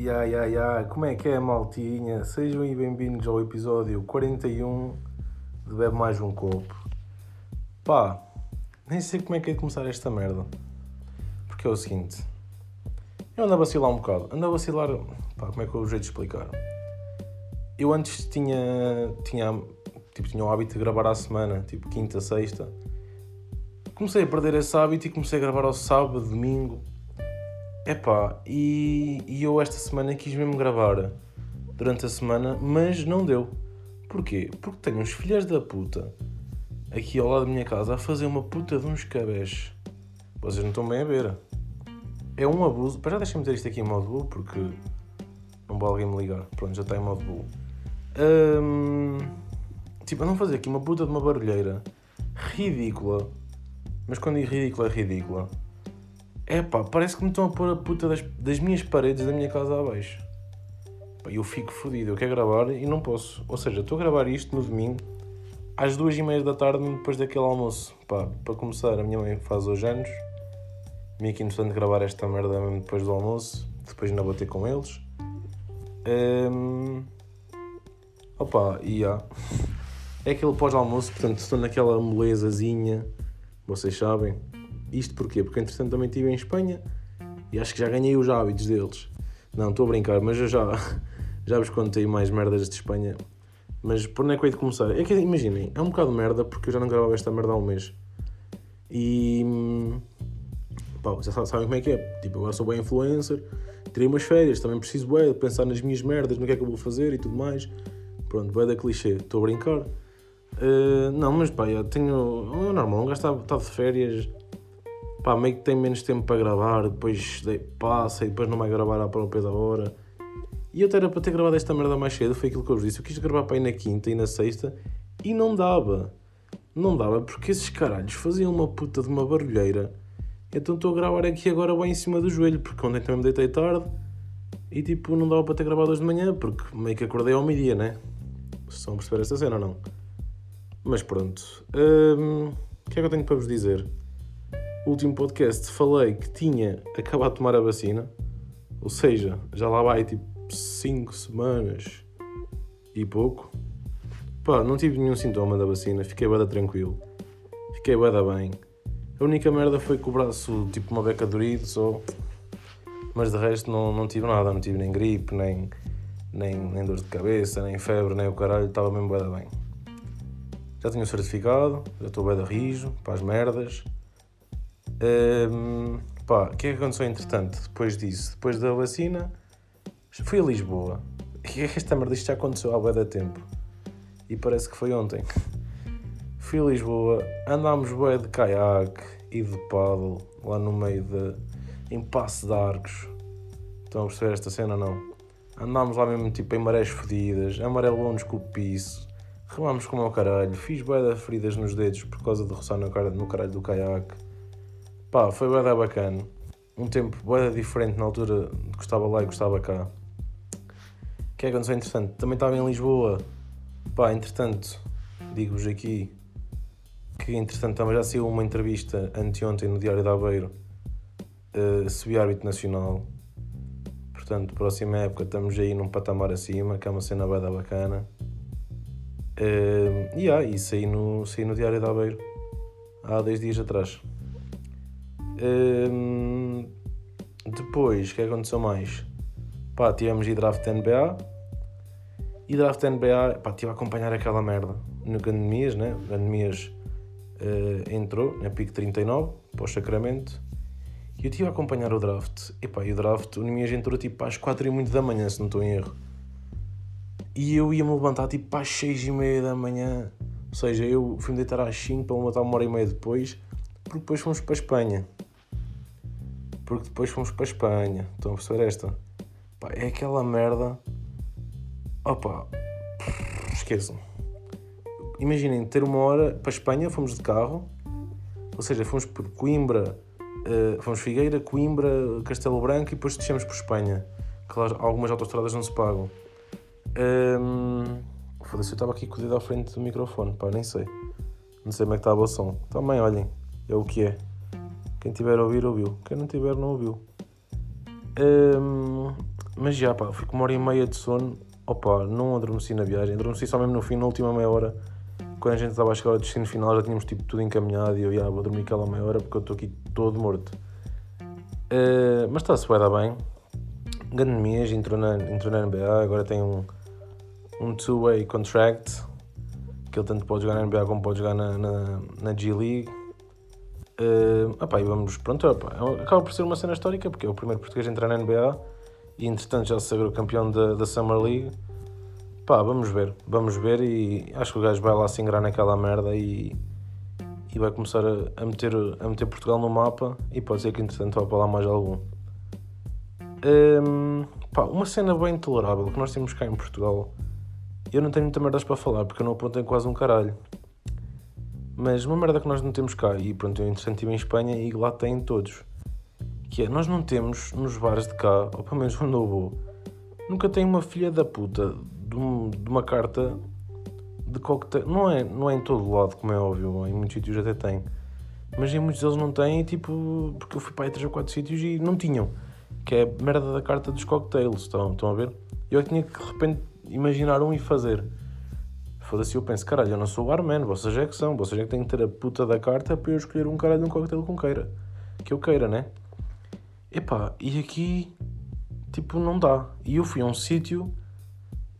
Ya, ya, ya, como é que é, maltinha? Sejam bem-vindos ao episódio 41 de Bebe Mais Um Copo. Pá, nem sei como é que é começar esta merda. Porque é o seguinte, eu ando a vacilar um bocado, ando a vacilar, pá, como é que eu vos hei de explicar? Eu antes tinha, tinha, tipo, tinha o hábito de gravar à semana, tipo quinta, sexta. Comecei a perder esse hábito e comecei a gravar ao sábado, domingo. Epá, e, e eu esta semana quis mesmo gravar durante a semana, mas não deu. Porquê? Porque tenho uns filhos da puta aqui ao lado da minha casa a fazer uma puta de uns cabés. Vocês não estão bem a ver. É um abuso. Para já deixem-me dizer isto aqui em modo bull, porque não vai alguém me ligar. Pronto, já está em modo bull. Hum, tipo, não fazer aqui uma puta de uma barulheira ridícula. Mas quando digo ridícula, é ridícula. É pá, parece que me estão a pôr a puta das, das minhas paredes da minha casa abaixo. Eu fico fodido, eu quero gravar e não posso. Ou seja, estou a gravar isto no domingo, às duas e meia da tarde, depois daquele almoço. Pá, para começar, a minha mãe faz hoje anos. Me aqui interessante gravar esta merda mesmo depois do almoço. Depois ainda vou ter com eles. Um... Opa, e yeah. É aquele pós-almoço, portanto estou naquela molezazinha, vocês sabem. Isto porquê? Porque entretanto também estive em Espanha e acho que já ganhei os hábitos deles. Não, estou a brincar, mas eu já, já vos contei mais merdas de Espanha. Mas por onde é que eu hei de começar? É que imaginem, é um bocado de merda porque eu já não gravava esta merda há um mês. E. Pá, já sabem como é que é. Tipo, agora sou bem influencer, tirei umas férias, também preciso bem, pensar nas minhas merdas, no que é que eu vou fazer e tudo mais. Pronto, vai da clichê, estou a brincar. Uh, não, mas pá, eu tenho. É normal, um gajo está, está de férias, pá, meio que tem menos tempo para gravar, depois passa e depois não vai gravar à própria da hora. E eu até era para ter gravado esta merda mais cedo, foi aquilo que eu vos disse. Eu quis gravar para ir na quinta e na sexta e não dava. Não dava porque esses caralhos faziam uma puta de uma barulheira. Então estou a gravar aqui agora bem em cima do joelho, porque ontem também me deitei tarde e tipo não dava para ter gravado hoje de manhã, porque meio que acordei ao meio-dia, né? Se estão a perceber esta cena ou não? Mas pronto. Hum, o que é que eu tenho para vos dizer? Último podcast falei que tinha acabado de tomar a vacina, ou seja, já lá vai tipo 5 semanas e pouco. Pá, não tive nenhum sintoma da vacina, fiquei bada tranquilo, fiquei bada bem. A única merda foi que o braço, tipo uma beca dorido só, mas de resto não, não tive nada, não tive nem gripe, nem, nem, nem dor de cabeça, nem febre, nem o caralho, estava mesmo bada bem. Já tenho o certificado, já estou bada rijo, para as merdas. Um, pá, o que é que aconteceu entretanto, depois disso? Depois da vacina, fui a Lisboa. E esta merda isto já aconteceu há bué da tempo. E parece que foi ontem. Fui a Lisboa, andámos bué de caiaque e de paddle lá no meio de... em Passo de Arcos. Estão a perceber esta cena não? Andámos lá mesmo tipo em marés fodidas, amarelou-nos com o piso, remámos como ao caralho, fiz bué de feridas nos dedos por causa de roçar no, no caralho do caiaque. Pá, foi bué bacana. Um tempo bué diferente na altura que estava lá e que estava cá. O que é que aconteceu interessante? Também estava em Lisboa. Pá, entretanto, digo-vos aqui que entretanto também já saiu uma entrevista anteontem no Diário da Aveiro uh, subi árbitro nacional. Portanto, próxima época estamos aí num patamar acima, que é uma cena bada bacana. Uh, e ah, e saí no, saí no Diário da Aveiro há 10 dias atrás. Um, depois, o que aconteceu mais? Pá, tivemos e draft NBA. E draft NBA, pá, estive a acompanhar aquela merda. No Gandemias, né? Gandemias uh, entrou na pick 39 para o Sacramento. E eu estive a acompanhar o draft. E pá, e o draft, o Nemias entrou tipo às 4 e muito da manhã, se não estou em erro. E eu ia-me levantar tipo às 6 e meia da manhã. Ou seja, eu fui-me deitar às 5 para me levantar uma hora e meia depois, porque depois fomos para a Espanha porque depois fomos para a Espanha. Estão a perceber esta? Pá, é aquela merda. Opa, esqueçam. Imaginem ter uma hora para a Espanha, fomos de carro, ou seja, fomos por Coimbra, uh, fomos Figueira, Coimbra, Castelo Branco e depois descemos por Espanha. Claro, algumas autostradas não se pagam. Um, Foda-se, eu estava aqui com o dedo à frente do microfone, pá, nem sei. Não sei como é que estava o som. Também, olhem, é o que é. Quem tiver a ouvir, ouviu. Quem não tiver, não ouviu. Mas já, pá, fui com uma hora e meia de sono. Opa, não adormeci na viagem. Adormeci só mesmo no fim, na última meia hora. Quando a gente estava a chegar ao destino final, já tínhamos tipo tudo encaminhado. E eu, já, vou dormir aquela meia hora porque eu estou aqui todo morto. Uh, mas está-se, vai dar bem. Gandemias entrou na, entrou na NBA, agora tem um, um two-way contract. Que ele tanto pode jogar na NBA como pode jogar na, na, na G League. Uh, opa, e vamos, pronto, opa, é acaba por ser uma cena histórica porque é o primeiro português a entrar na NBA e entretanto já se sagrou campeão da, da Summer League. Pá, vamos ver, vamos ver e acho que o gajo vai lá se ingrar naquela merda e, e vai começar a, a, meter, a meter Portugal no mapa e pode ser que entretanto vá para lá mais algum. Um, pá, uma cena bem tolerável que nós temos cá em Portugal. Eu não tenho muita merdas para falar porque eu não apontei quase um caralho. Mas uma merda que nós não temos cá, e pronto, eu interessante em Espanha e lá têm todos que é, nós não temos nos bares de cá, ou pelo menos onde eu vou, nunca tem uma filha da puta de, um, de uma carta de coquetel. Não é, não é em todo lado, como é óbvio, em muitos sítios até tem. Mas em muitos deles não tem, tipo, porque eu fui para aí 3 ou 4 sítios e não tinham. Que é a merda da carta dos cocktails, estão, estão a ver? Eu é tinha que de repente imaginar um e fazer. Foda-se, eu penso, caralho, eu não sou barman, vocês é que são, vocês é que têm que ter a puta da carta para eu escolher um caralho de um cocktail com queira. Que eu queira, né? Epá, e aqui, tipo, não dá. E eu fui a um sítio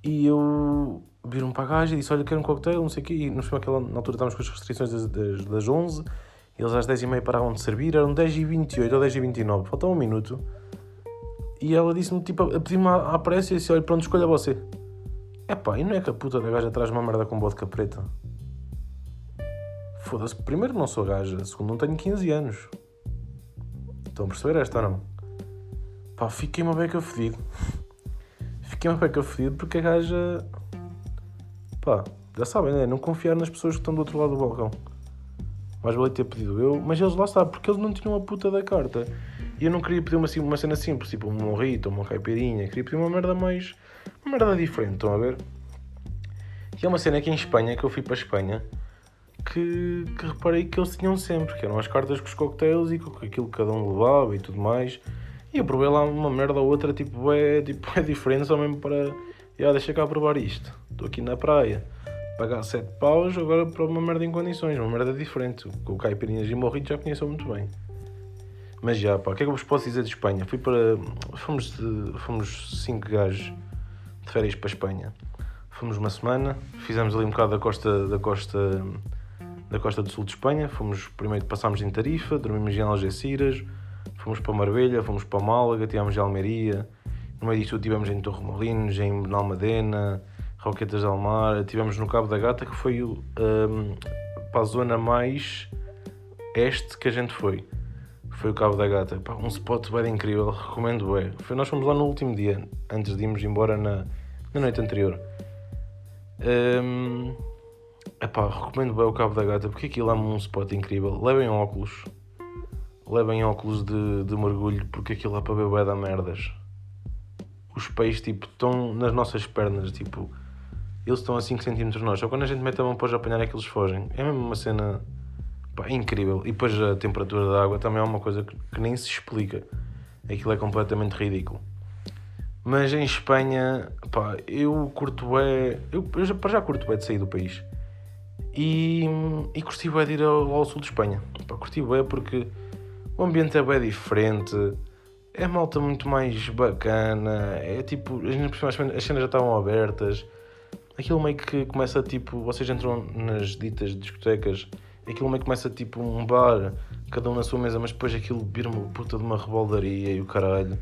e eu viram para a e disse: Olha, quero um cocktail, não sei o quê. E nos aquela, na altura estávamos com as restrições das, das, das 11, eles às 10h30 paravam de servir, eram 10h28 ou 10h29, faltava um minuto. E ela disse-me, tipo, a pedir-me à pressa e disse: Olha, pronto, escolha você. Epá, e não é que a puta da gaja traz uma merda com vodka preta? Foda-se, primeiro não sou gaja, segundo não tenho 15 anos. Estão a perceber esta ou não? Pá, fiquei uma beca fedido. Fiquei uma beca fedido porque a gaja. Pá, já sabem, né? Não confiar nas pessoas que estão do outro lado do balcão. Mais vale ter pedido eu, mas eles lá está, porque eles não tinham a puta da carta. E eu não queria pedir uma, uma cena simples, tipo um morrito uma caipirinha. Queria pedir uma merda mais. Uma merda diferente, estão a ver? E é uma cena aqui em Espanha, que eu fui para a Espanha que, que reparei que eles tinham sempre, que eram as cartas com os cocktails e com aquilo que cada um levava e tudo mais. E eu provei lá uma merda ou outra, tipo, é, tipo, é diferente só mesmo para. Já, deixa cá provar isto. Estou aqui na praia, pagar 7 paus, agora para uma merda em condições, uma merda diferente. Com caipirinhas e morrito já conheço muito bem. Mas já, pá, o que é que eu vos posso dizer de Espanha? Fui para. Fomos, fomos cinco gajos de férias para a Espanha. Fomos uma semana, fizemos ali um bocado da costa, da costa da costa do sul de Espanha. Fomos, primeiro passámos em Tarifa, dormimos em Algeciras, fomos para Marbella, fomos para Málaga, tivemos em Almeria. No meio disto estivemos em Torremolinos, em Benalmadena, Roquetas del Mar, estivemos no Cabo da Gata, que foi um, para a zona mais este que a gente foi. Foi o Cabo da Gata. Pá, um spot bem incrível, recomendo bem. Foi, nós fomos lá no último dia, antes de irmos embora na, na noite anterior. Um, Epá, recomendo bem o Cabo da Gata porque aquilo é um spot incrível. Levem óculos. Levem óculos de, de mergulho porque aquilo é para ver bué da merdas. Os peixes, tipo, estão nas nossas pernas, tipo... Eles estão a 5 cm de nós. Só quando a gente mete a mão para apanhar é que eles fogem. É mesmo uma cena... Incrível. E depois a temperatura da água também é uma coisa que, que nem se explica. Aquilo é completamente ridículo. Mas em Espanha, pá, eu curto é. Eu, eu já, já curto é de sair do país. E, e curti bem de ir ao, ao, sul de Espanha. Pá, curti bem porque o ambiente é bem diferente, é malta muito mais bacana, é tipo, as cenas já estavam abertas, aquilo meio que começa tipo, vocês entram nas ditas discotecas, aquilo meio que começa tipo um bar, cada um na sua mesa, mas depois aquilo vira uma puta de uma reboldaria e o caralho.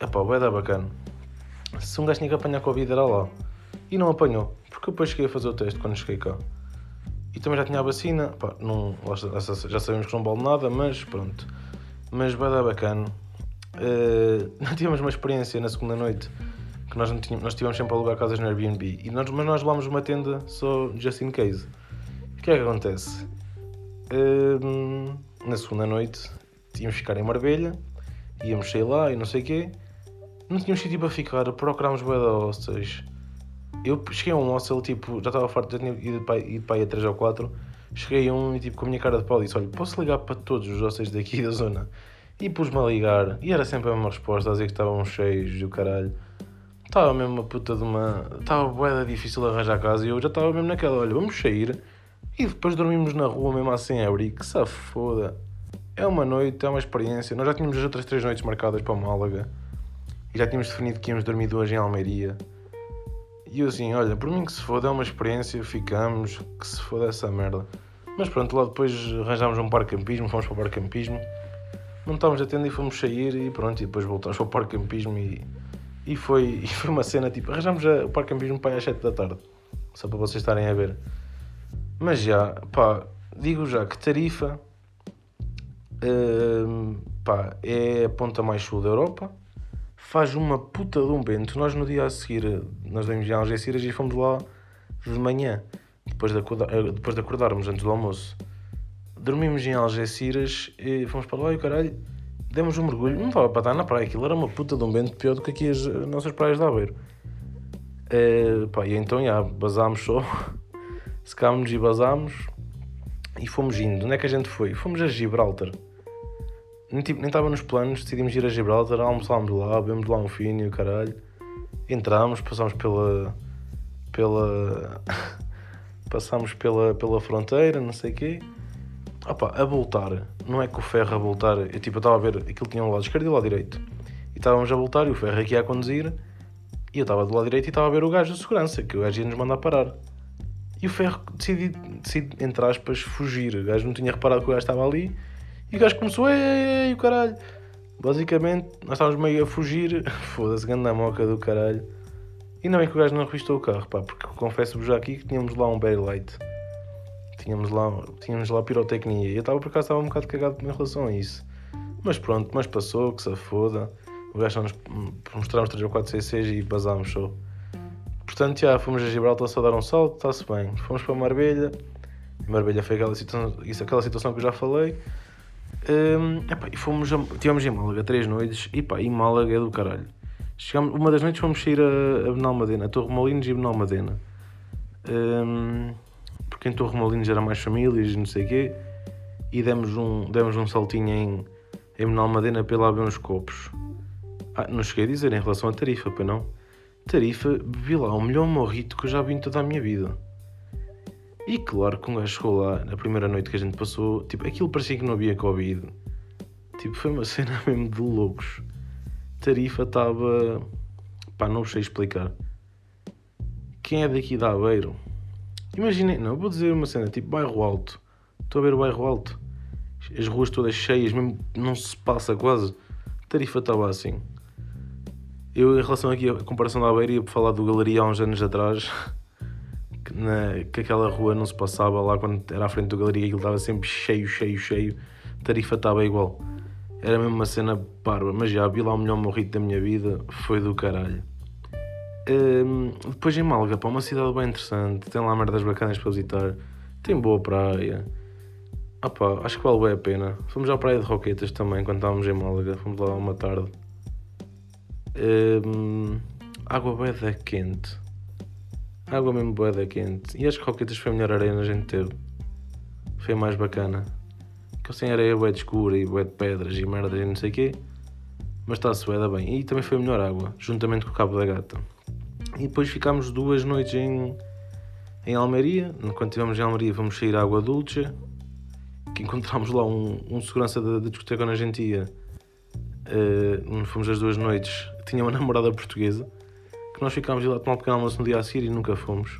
É pá, vai dar bacana. Se um gajo tinha que apanhar Covid era lá. E não apanhou, porque depois cheguei a fazer o teste quando cheguei cá. E também já tinha a vacina, não, já sabemos que não vale nada, mas pronto. Mas vai dar bacana. Uh, não tivemos uma experiência na segunda noite que nós, não tínhamos, nós tivemos sempre a alugar casas no Airbnb, e nós, mas nós levámos uma tenda só just in case. O que é que acontece? Uh, na segunda noite que ficar em Marbella, íamos sair lá e não sei o quê. Não tínhamos sítio para ficar, procurámos bué de hostels eu cheguei a um hostel, tipo, já estava farto, já tinha ido para, aí a 3 ou 4. Cheguei a um e, tipo, com a minha cara de pau, disse: Olha, posso ligar para todos os hostels daqui da zona E pus-me a ligar, e era sempre a mesma resposta, a dizer que estavam cheios e o caralho. Estava mesmo uma puta de uma. Estava boeda difícil arranjar casa e eu já estava mesmo naquela, olha, vamos sair e depois dormimos na rua mesmo assim a abrir, que se foda. É uma noite, é uma experiência. Nós já tínhamos as outras três noites marcadas para Málaga e já tínhamos definido que íamos dormir duas em Almeria. E eu assim, olha, por mim que se foda, é uma experiência, ficamos, que se foda essa merda. Mas pronto, lá depois arranjámos um parque campismo, fomos para o parque campismo, montámos a tenda e fomos sair e pronto, e depois voltámos para o parque campismo e, e, foi, e foi uma cena tipo, arranjámos o parque campismo para às 7 da tarde, só para vocês estarem a ver. Mas já, pá, digo já que Tarifa uh, pá, é a ponta mais sul da Europa, faz uma puta de um vento. Nós no dia a seguir, nós vimos em Algeciras e fomos lá de manhã, depois de, acordar, eh, depois de acordarmos antes do almoço. Dormimos em Algeciras e fomos para lá e o caralho, demos um mergulho. Não estava para estar na praia, aquilo era uma puta de um vento pior do que aqui as nossas praias de Aveiro. Uh, pá, e então, já, basámos só, secámos e basámos e fomos indo. Onde é que a gente foi? Fomos a Gibraltar. Nem, tipo, estava nos planos, decidimos ir a Gibraltar, almoçámos lá, bebemos lá um fino e o caralho. Entramos, passámos pela. pela. passámos pela, pela fronteira, não sei o quê. Opa, a voltar, não é que o ferro a voltar, eu tipo, estava a ver, aquilo tinha um lado esquerdo e um lado direito. E estávamos a voltar e o ferro aqui a conduzir. E eu estava do lado direito e estava a ver o gajo de segurança, que o gajo ia nos mandar parar. E o ferro decidi, decidi, entre aspas, fugir. O gajo não tinha reparado que o gajo estava ali e o gajo começou, ei, o caralho. Basicamente, nós estávamos meio a fugir. Foda-se, grande moca do caralho. E não é que o gajo não revistou o carro, pá, porque confesso-vos já aqui que tínhamos lá um Berry Light. Tínhamos lá, tínhamos lá pirotecnia. E eu estava por acaso estava um bocado cagado em relação a isso. Mas pronto, mas passou, que se foda. O gajo nos mostramos 3 ou 4 CCs e basámos só. Portanto, já fomos a Gibraltar só dar um salto, está-se bem. Fomos para Marbella. Marbella foi aquela situação, isso, aquela situação que eu já falei. Um, epá, e fomos a, tivemos em Málaga três noites e pá, e Málaga é do caralho. Chegámos, uma das noites fomos sair a, a Benalmadena, a Torre Molinos e Benalmadena. Um, porque em Torre Molinos era mais famílias e não sei o quê. E demos um, demos um saltinho em, em Benalmadena para lá ver uns copos. Ah, não cheguei a dizer em relação à tarifa, para não. Tarifa, bebi lá o melhor morrito que eu já vi em toda a minha vida. E claro um gajo chegou lá, na primeira noite que a gente passou, tipo, aquilo parecia que não havia Covid. Tipo, foi uma cena mesmo de loucos. Tarifa estava. pá, não sei explicar. Quem é daqui da Aveiro? Imaginem, não, vou dizer uma cena, tipo, bairro alto. Estou a ver o bairro alto. As ruas todas cheias, mesmo não se passa quase. Tarifa estava assim. Eu, em relação aqui à comparação da Aveiro, ia falar do Galeria há uns anos atrás. na, que aquela rua não se passava lá quando era à frente do galeria, aquilo estava sempre cheio, cheio, cheio, tarifa estava igual. Era mesmo uma cena parva, mas já vi lá o melhor morrito da minha vida, foi do caralho. Um, depois em Málaga, pá, uma cidade bem interessante, tem lá merdas bacanas para visitar, tem boa praia. Ah acho que vale bem a pena. Fomos à praia de Roquetas também quando estávamos em Málaga, fomos lá uma tarde. Um, água bem quente água mesmo boeda quente. E as Roquetas foi a melhor areia a gente teve. Foi mais bacana. Que sem areia bué de escura e bué de pedras e merdas e não sei o quê. Mas está-se bué bem. E também foi a melhor água, juntamente com o Cabo da Gata. E depois ficámos duas noites em, em Almeria. Quando estivemos em Almeria fomos sair à Água Dulce. Que encontramos lá um, um segurança da, discoteca onde a gente ia. Uh, fomos as duas noites. Tinha uma namorada portuguesa que nós ficámos lá a tomar um pequeno almoço no dia a seguir e nunca fomos,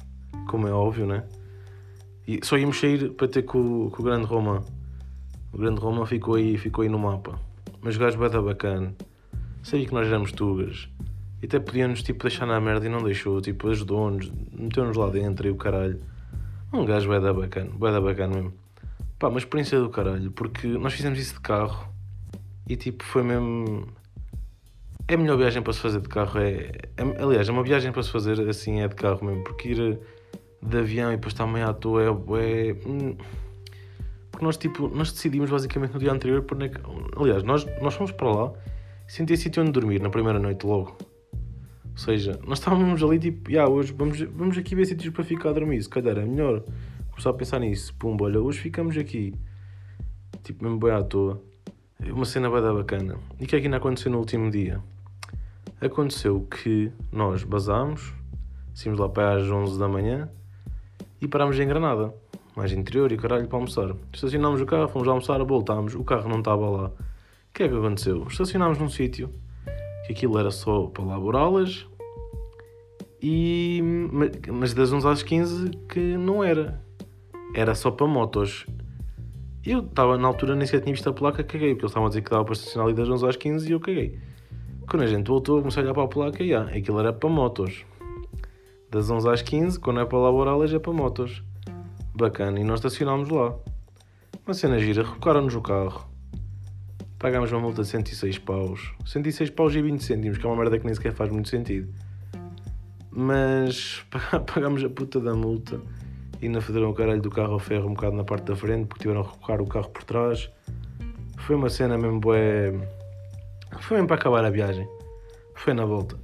como é óbvio, né? E só íamos sair para ter com, com o Grande Roma. O Grande Roma ficou aí, ficou aí no mapa. Mas o gajo bada bacana. Sabia que nós éramos tugas. E até podíamos tipo, deixar na merda e não deixou. Tipo, ajudou-nos, meteu-nos lá dentro e o caralho. Um gajo bada bacana, bada bacana mesmo. Pá, uma experiência do caralho, porque nós fizemos isso de carro e tipo, foi mesmo a melhor viagem para se fazer de carro. É, é, aliás, é uma viagem para se fazer assim é de carro mesmo, porque ir de avião e depois estar meio à toa é. é porque nós, tipo, nós decidimos basicamente no dia anterior. Por, aliás, nós, nós fomos para lá sem ter sítio onde dormir na primeira noite logo. Ou seja, nós estávamos ali tipo, yeah, hoje vamos, vamos aqui ver sítios para ficar a dormir. Se calhar é melhor começar a pensar nisso. Pumba, olha, hoje ficamos aqui. Tipo, mesmo bem à toa. Uma cena bada bacana. E o que é que ainda aconteceu no último dia? Aconteceu que nós basámos, saímos lá para às 11 da manhã e parámos em Granada, mais interior e caralho para almoçar. Estacionámos o carro, fomos almoçar, voltámos, o carro não estava lá. O que é que aconteceu? Estacionámos num sítio que aquilo era só para laborá-las e mas das 11 às 15 que não era. Era só para motos. Eu estava na altura nem sequer tinha visto a placa, caguei, porque eles estavam a dizer que dava para estacionar ali das 11 às 15 e eu caguei. Quando a gente voltou, comecei a olhar para a placa e ah, aquilo era para motos. Das 11 às 15, quando é para laboralas, é para motos. Bacana, e nós estacionámos lá. Uma cena gira, rebocaram-nos o carro. Pagámos uma multa de 106 paus. 106 paus e 20 cêntimos, que é uma merda que nem sequer faz muito sentido. Mas pagámos a puta da multa e ainda foderam o caralho do carro ao ferro um bocado na parte da frente porque tiveram a rebocar o carro por trás. Foi uma cena mesmo bué. Foi mesmo para acabar a viagem. Foi na volta.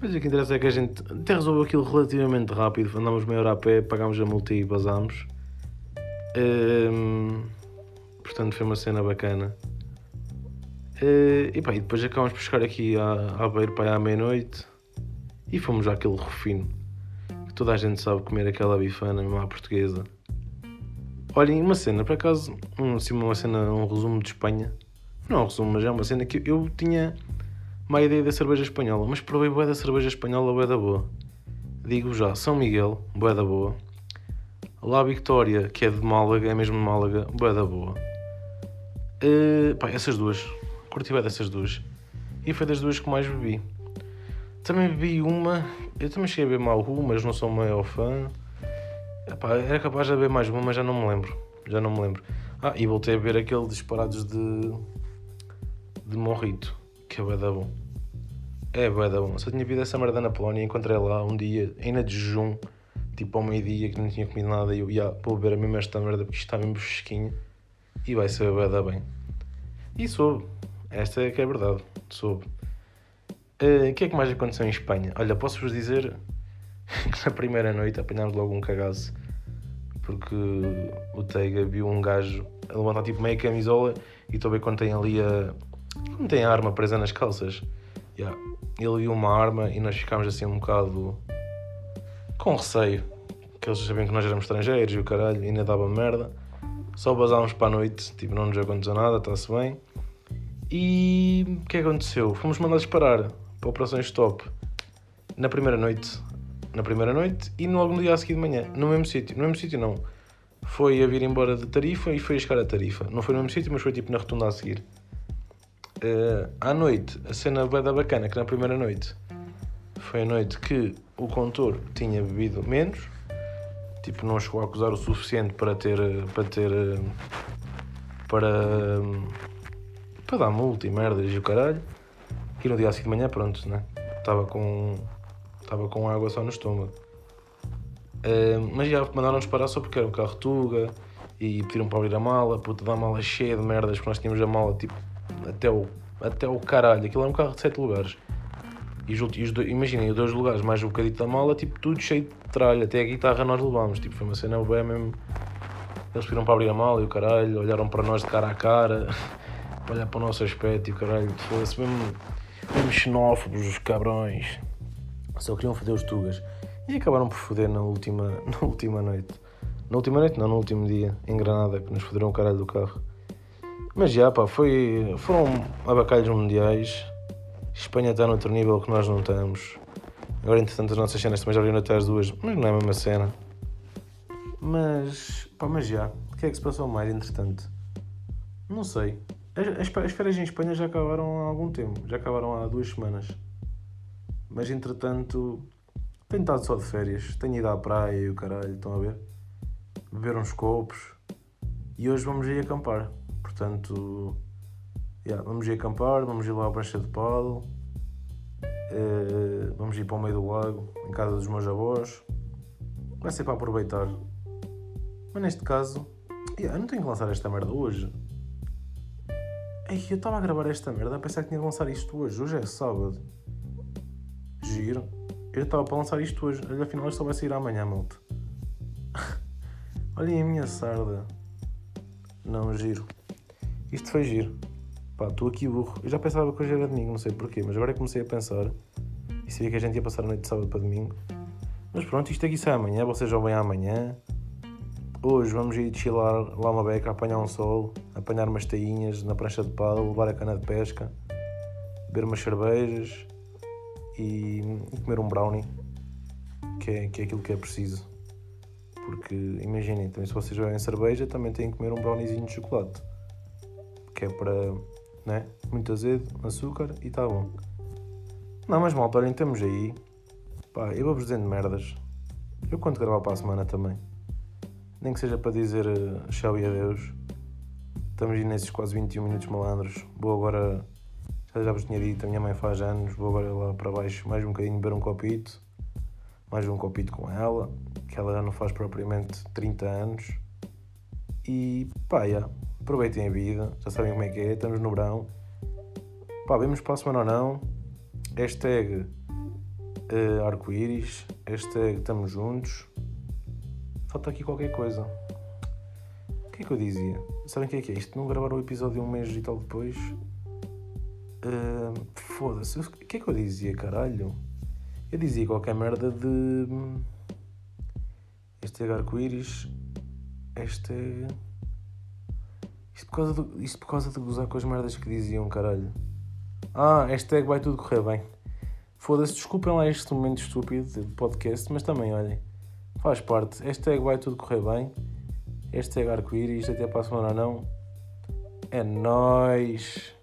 Mas o que interessa é que a gente até resolveu aquilo relativamente rápido. Andámos meia hora a pé, pagámos a multa e basámos. Hum, portanto, foi uma cena bacana. Uh, e, pá, e depois acabamos por chegar aqui à, à beira para à meia-noite e fomos àquele refino toda a gente sabe comer aquela bifana mesmo à portuguesa. Olhem, uma cena, por acaso, um, uma cena, um resumo de Espanha. Não é um resumo, mas é uma cena que eu tinha má ideia da cerveja espanhola, mas provei boa da cerveja espanhola, boa da boa. Digo já, São Miguel, boa da boa. La Victoria, que é de Málaga, é mesmo de Málaga, boa da boa. Uh, pá, essas duas. Curti bem dessas duas. E foi das duas que mais bebi. Também bebi uma. Eu também cheguei a beber Mahu, mas não sou o maior fã. Epá, era capaz de beber mais uma, mas já não me lembro. Já não me lembro. Ah, e voltei a beber aquele disparados de. de Morrito, que é bué da bom. É bué da bom. Só tinha bebido essa merda na Polónia encontrei lá um dia, ainda de jejum, tipo ao meio-dia, que não tinha comido nada. E eu, ia vou beber a mesma esta merda porque está mesmo fresquinho e vai ser bué da bem. E soube. Esta é que é verdade, soube. Uh, o que é que mais aconteceu em Espanha? Olha, posso-vos dizer que na primeira noite apanhámos logo um cagaço porque o Teiga viu um gajo a levantar tipo meia camisola e estou a ver quando tem ali a. Como tem a arma presa nas calças. Yeah. Ele viu uma arma e nós ficámos assim um bocado com receio. Que eles sabiam que nós éramos estrangeiros e o caralho ainda dava merda. Só basámos para a noite, tipo, não nos aconteceu nada, está-se bem. E o que aconteceu? Fomos mandados parar para operações stop na primeira noite. Na primeira noite e logo no dia a seguir de manhã, no mesmo sítio. No mesmo sítio não. Foi a vir embora de Tarifa e foi a chegar a Tarifa. Não foi no mesmo sítio, mas foi tipo na rotunda a seguir. Uh, à noite, a cena da bacana que na primeira noite foi a noite que o condutor tinha bebido menos, tipo não chegou a acusar o suficiente para ter para ter para para dar multa e merdas e o caralho. E no dia a seguir de manhã, pronto, né? Estava com, estava com água só no estômago. Uh, mas já mandaram-nos parar só porque era um carro Tuga e pediram para abrir a mala, puta da mala cheia de merdas, porque nós tínhamos a mala tipo até o, até o caralho. Aquilo era um carro de 7 lugares. E, e imaginem, os dois lugares mais um bocadinho da mala, tipo tudo cheio de tralha. Até a guitarra nós levámos. Tipo, foi uma cena bem mesmo. Eles pediram para abrir a mala e o caralho, olharam para nós de cara a cara olhar para o nosso aspecto e o caralho, fosse mesmo, mesmo xenófobos, os cabrões. Só queriam foder os tugas. E acabaram por foder na última, na última noite. Na última noite, não, no último dia, em Granada, que nos foderam o caralho do carro. Mas já, pá, foi, foram abacalhos mundiais. Espanha está no outro nível que nós não estamos. Agora, entretanto, as nossas cenas também já abriram até as duas, mas não é a mesma cena. Mas, pá, mas já. O que é que se passou mais, entretanto? Não sei. As, as, férias em Espanha já acabaram há algum tempo, já acabaram há duas semanas. Mas entretanto, tenho estado só de férias, tenho ido à praia e o caralho, estão a ver? Beber uns copos e hoje vamos ir acampar. Portanto, yeah, vamos ir acampar, vamos ir lá à prancha de paddle, uh, vamos ir para o meio do lago, em casa dos meus avós. Vai ser para aproveitar. Mas neste caso, yeah, eu não tenho que lançar esta merda hoje. Ei, eu estava a gravar esta merda a pensar que tinha de lançar isto hoje. Hoje é sábado. Giro. Eu estava para lançar isto hoje. Olha, afinal isto só vai sair amanhã, malta. Olhem a minha sarda. Não, giro. Isto foi giro. Pá, estou aqui burro. Eu já pensava que hoje era domingo, não sei porquê, mas agora é comecei a pensar e sabia que a gente ia passar a noite de sábado para domingo. Mas pronto, isto aqui sai amanhã, vocês já vêm amanhã. Hoje vamos ir chilar lá uma beca, apanhar um sol, apanhar umas tainhas na prancha de pau, levar a cana de pesca, beber umas cervejas e, comer um brownie, que é, que é aquilo que é preciso. Porque imaginem, também se vocês bebem cerveja, também têm que comer um browniezinho de chocolate, que é para, né? Muito azedo, açúcar e está bom. Não, mas malta, olhem, estamos aí. Pá, eu vou-vos dizendo merdas. Eu conto gravar para a semana também. Nem que seja para dizer uh, tchau e adeus. Estamos aí nesses quase 21 minutos malandros. Vou agora, já, já vos tinha dito, a minha mãe faz anos. Vou agora lá para baixo mais um bocadinho beber um copito. Mais um copito com ela, que ela já não faz propriamente 30 anos. E pá, já, aproveitem a vida, já sabem como é que é, estamos no verão. Pá, vemos para a semana ou não. Hashtag uh, arco-íris, hashtag estamos juntos. Falta aqui qualquer coisa. O que é que eu dizia? Sabem o que é que é isto? Não gravar o episódio um mês e tal depois? Uh, Foda-se. O que é que eu dizia, caralho? Eu dizia qualquer merda de. Hashtag arco-íris. Hashtag. Isto por, causa de, isto por causa de gozar com as merdas que diziam, caralho. Ah, hashtag vai tudo correr bem. Foda-se, desculpem lá este momento estúpido de podcast, mas também, olhem, faz parte. Hashtag vai tudo correr bem. Hashtag arco-íris, até para a semana não. É nóis.